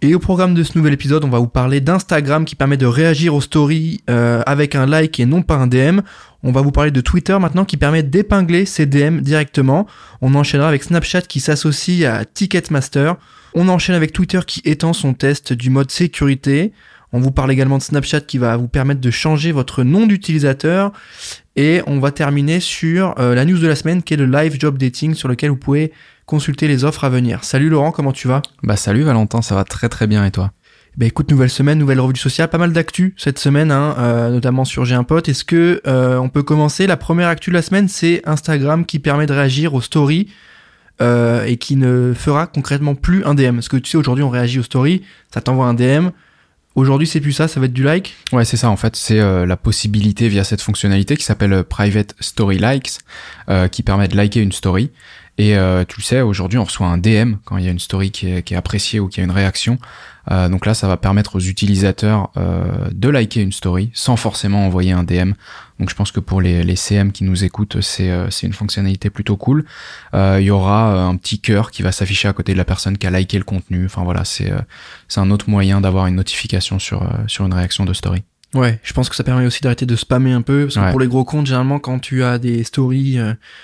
et au programme de ce nouvel épisode, on va vous parler d'Instagram qui permet de réagir aux stories euh, avec un like et non pas un DM. On va vous parler de Twitter maintenant qui permet d'épingler ses DM directement. On enchaînera avec Snapchat qui s'associe à Ticketmaster. On enchaîne avec Twitter qui étend son test du mode sécurité. On vous parle également de Snapchat qui va vous permettre de changer votre nom d'utilisateur. Et on va terminer sur euh, la news de la semaine qui est le live job dating sur lequel vous pouvez consulter les offres à venir. Salut Laurent, comment tu vas? Bah salut Valentin, ça va très très bien et toi? Bah écoute, nouvelle semaine, nouvelle revue du social, pas mal d'actu cette semaine, hein, euh, notamment sur J'ai un pote. Est-ce que euh, on peut commencer? La première actu de la semaine, c'est Instagram qui permet de réagir aux stories euh, et qui ne fera concrètement plus un DM. Parce que tu sais, aujourd'hui on réagit aux stories, ça t'envoie un DM. Aujourd'hui, c'est plus ça, ça va être du like? Ouais, c'est ça. En fait, c'est la possibilité via cette fonctionnalité qui s'appelle Private Story Likes, qui permet de liker une story. Et tu le sais, aujourd'hui, on reçoit un DM quand il y a une story qui est, appréciée ou qui a une réaction. Euh, donc là, ça va permettre aux utilisateurs euh, de liker une story sans forcément envoyer un DM. Donc je pense que pour les, CM qui nous écoutent, c'est euh, une fonctionnalité plutôt cool. Il y aura un petit cœur qui va s'afficher à côté de la personne qui a liké le contenu. Enfin voilà, c'est c'est un autre moyen d'avoir une notification sur une réaction de story. Ouais, je pense que ça permet aussi d'arrêter de spammer un peu, parce que pour les gros comptes, généralement, quand tu as des stories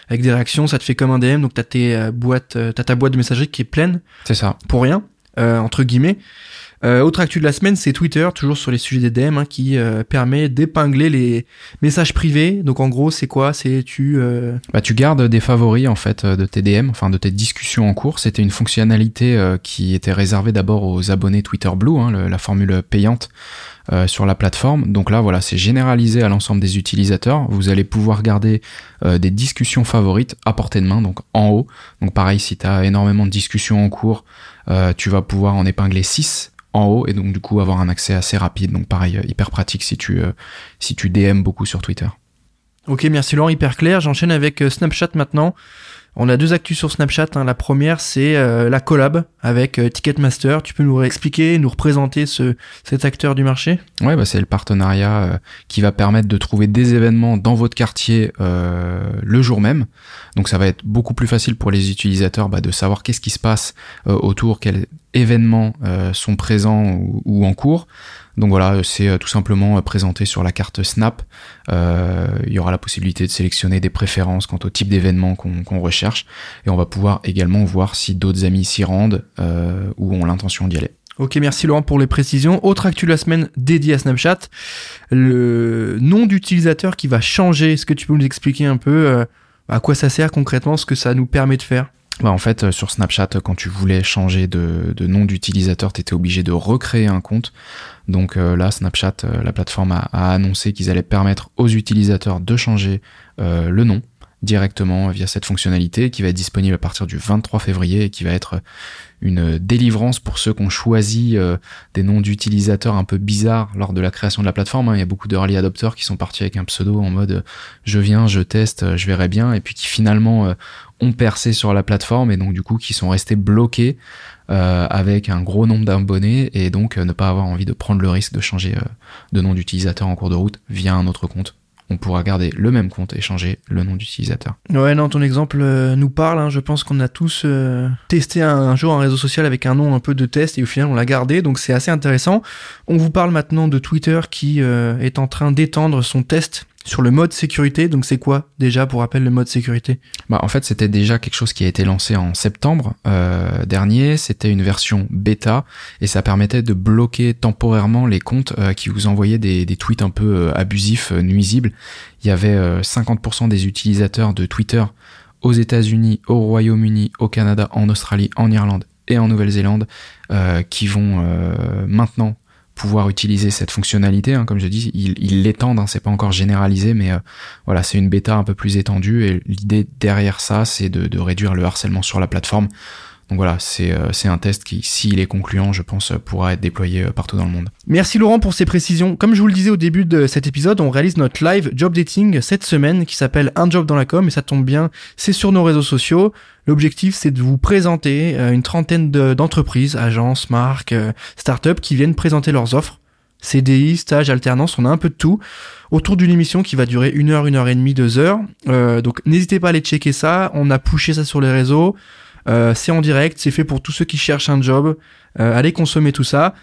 avec des réactions, ça te fait comme un DM, donc t'as tes boîtes, t'as ta boîte de messagerie qui est pleine. C'est ça. Pour rien, entre guillemets. Euh, autre actu de la semaine, c'est Twitter, toujours sur les sujets des DM, hein, qui euh, permet d'épingler les messages privés. Donc en gros, c'est quoi? C'est tu euh... bah tu gardes des favoris en fait de tes DM, enfin de tes discussions en cours. C'était une fonctionnalité euh, qui était réservée d'abord aux abonnés Twitter Blue, hein, la formule payante. Euh, sur la plateforme. Donc là, voilà, c'est généralisé à l'ensemble des utilisateurs. Vous allez pouvoir garder des discussions favorites à portée de main, donc en haut. Donc pareil, si tu as énormément de discussions en cours, tu vas pouvoir en épingler 6 en haut et donc du coup avoir un accès assez rapide. Donc pareil, euh, hyper pratique si tu, euh, si tu DM beaucoup sur Twitter. Ok, merci Laurent, hyper clair. J'enchaîne avec euh, Snapchat maintenant. On a deux actus sur Snapchat. Hein. La première, c'est la collab avec Ticketmaster. Tu peux nous expliquer, nous représenter ce, cet acteur du marché? Ouais, bah c'est le partenariat qui va permettre de trouver des événements dans votre quartier le jour même. Donc ça va être beaucoup plus facile pour les utilisateurs bah, de savoir qu'est-ce qui se passe autour, quel événements euh, sont présents ou, en cours. Donc voilà, c'est euh, tout simplement euh, présenté sur la carte Snap. il y aura la possibilité de sélectionner des préférences quant au type d'événement qu'on recherche. Et on va pouvoir également voir si d'autres amis s'y rendent ou ont l'intention d'y aller. Ok, merci Laurent pour les précisions. Autre actu de la semaine dédiée à Snapchat, le nom d'utilisateur qui va changer. Est-ce que tu peux nous expliquer un peu à quoi ça sert concrètement, ce que ça nous permet de faire? Bah en fait, euh, sur Snapchat, quand tu voulais changer de, nom d'utilisateur, tu étais obligé de recréer un compte. Donc euh, là, Snapchat, euh, la plateforme a, annoncé qu'ils allaient permettre aux utilisateurs de changer le nom directement via cette fonctionnalité qui va être disponible à partir du 23 février et qui va être une délivrance pour ceux qui ont choisi des noms d'utilisateurs un peu bizarres lors de la création de la plateforme. Hein. Il y a beaucoup d'early adopters qui sont partis avec un pseudo en mode je viens, je teste, je verrai bien, et puis qui finalement ont percé sur la plateforme et donc du coup qui sont restés bloqués euh, avec un gros nombre d'abonnés et donc euh, ne pas avoir envie de prendre le risque de changer euh, de nom d'utilisateur en cours de route via un autre compte. On pourra garder le même compte et changer le nom d'utilisateur. Ouais, non, ton exemple nous parle. Hein. Je pense qu'on a tous testé un, jour un réseau social avec un nom un peu de test et au final on l'a gardé, donc c'est assez intéressant. On vous parle maintenant de Twitter qui est en train d'étendre son test sur le mode sécurité. Donc c'est quoi déjà pour rappel le mode sécurité? Bah, En fait c'était déjà quelque chose qui a été lancé en septembre euh, dernier. C'était une version bêta et ça permettait de bloquer temporairement les comptes euh, qui vous envoyaient des, tweets un peu euh, abusifs, nuisibles. Il y avait 50% des utilisateurs de Twitter aux États-Unis, au Royaume-Uni, au Canada, en Australie, en Irlande et en Nouvelle-Zélande qui vont maintenant pouvoir utiliser cette fonctionnalité. Hein, comme je dis, ils l'étendent, hein, c'est pas encore généralisé, mais euh, voilà, c'est une bêta un peu plus étendue. Et l'idée derrière ça, c'est de, réduire le harcèlement sur la plateforme. Donc voilà, c'est euh, c'est un test qui, s'il est concluant, je pense, pourra être déployé partout dans le monde. Merci Laurent pour ces précisions. Comme je vous le disais au début de cet épisode, on réalise notre live job dating cette semaine qui s'appelle Un job dans la com et ça tombe bien, c'est sur nos réseaux sociaux. L'objectif, c'est de vous présenter une trentaine d'entreprises, agences, marques, startups qui viennent présenter leurs offres CDI, stage, alternance, on a un peu de tout autour d'une émission qui va durer une heure, une heure et demie, deux heures. Euh, donc n'hésitez pas à aller checker ça. On a poussé ça sur les réseaux. Euh, c'est en direct, c'est fait pour tous ceux qui cherchent un job. Euh, allez consommer tout ça.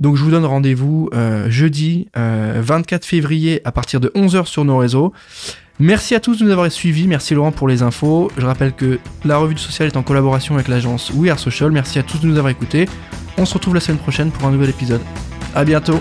Donc je vous donne rendez-vous jeudi 24 février à partir de 11h sur nos réseaux. Merci à tous de nous avoir suivis, merci Laurent pour les infos. Je rappelle que la revue du social est en collaboration avec l'agence We Are Social. Merci à tous de nous avoir écoutés. On se retrouve la semaine prochaine pour un nouvel épisode. À bientôt.